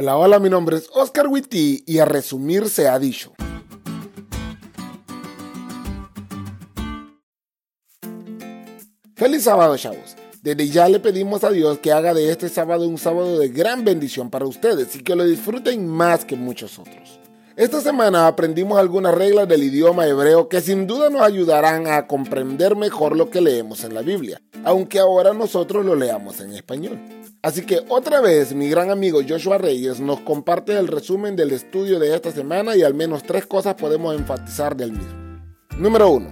Hola, hola, mi nombre es Oscar Witty y a resumir se ha dicho. Feliz sábado, chavos. Desde ya le pedimos a Dios que haga de este sábado un sábado de gran bendición para ustedes y que lo disfruten más que muchos otros. Esta semana aprendimos algunas reglas del idioma hebreo que sin duda nos ayudarán a comprender mejor lo que leemos en la Biblia, aunque ahora nosotros lo leamos en español. Así que otra vez mi gran amigo Joshua Reyes nos comparte el resumen del estudio de esta semana y al menos tres cosas podemos enfatizar del mismo. Número 1.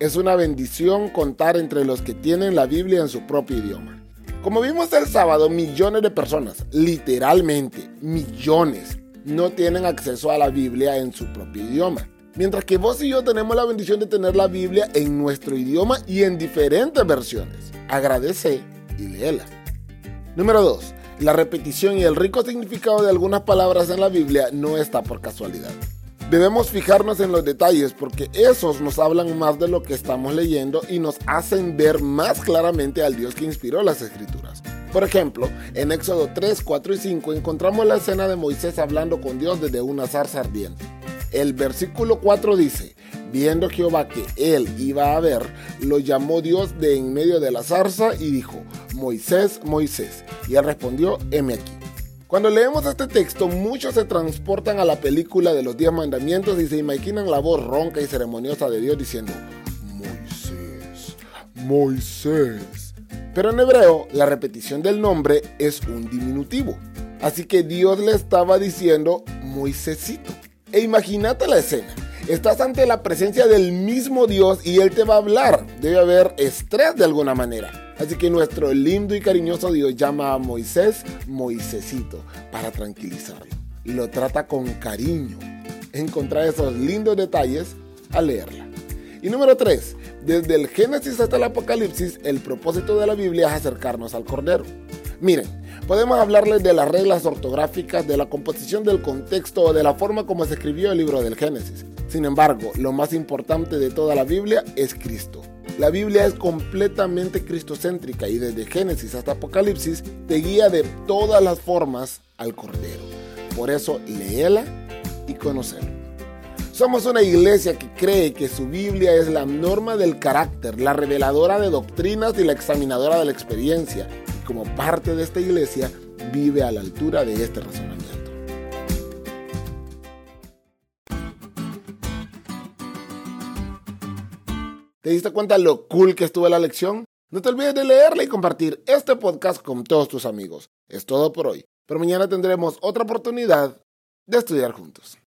Es una bendición contar entre los que tienen la Biblia en su propio idioma. Como vimos el sábado, millones de personas, literalmente millones, no tienen acceso a la Biblia en su propio idioma. Mientras que vos y yo tenemos la bendición de tener la Biblia en nuestro idioma y en diferentes versiones. Agradece y léela. Número 2. La repetición y el rico significado de algunas palabras en la Biblia no está por casualidad. Debemos fijarnos en los detalles porque esos nos hablan más de lo que estamos leyendo y nos hacen ver más claramente al Dios que inspiró las escrituras. Por ejemplo, en Éxodo 3, 4 y 5 encontramos la escena de Moisés hablando con Dios desde una zarza ardiente. El versículo 4 dice, viendo Jehová que él iba a ver, lo llamó Dios de en medio de la zarza y dijo, Moisés, Moisés. Y él respondió, heme aquí. Cuando leemos este texto, muchos se transportan a la película de los diez mandamientos y se imaginan la voz ronca y ceremoniosa de Dios diciendo, Moisés, Moisés. Pero en hebreo, la repetición del nombre es un diminutivo. Así que Dios le estaba diciendo Moisésito. E imagínate la escena. Estás ante la presencia del mismo Dios y Él te va a hablar. Debe haber estrés de alguna manera. Así que nuestro lindo y cariñoso Dios llama a Moisés Moisésito para tranquilizarlo. Y lo trata con cariño. Encontrar esos lindos detalles al leerla. Y número 3. Desde el Génesis hasta el Apocalipsis, el propósito de la Biblia es acercarnos al Cordero. Miren, podemos hablarles de las reglas ortográficas, de la composición del contexto o de la forma como se escribió el libro del Génesis. Sin embargo, lo más importante de toda la Biblia es Cristo. La Biblia es completamente cristocéntrica y desde Génesis hasta Apocalipsis te guía de todas las formas al Cordero. Por eso, léela y conocela. Somos una iglesia que cree que su Biblia es la norma del carácter, la reveladora de doctrinas y la examinadora de la experiencia. Como parte de esta iglesia, vive a la altura de este razonamiento. ¿Te diste cuenta lo cool que estuvo la lección? No te olvides de leerla y compartir este podcast con todos tus amigos. Es todo por hoy, pero mañana tendremos otra oportunidad de estudiar juntos.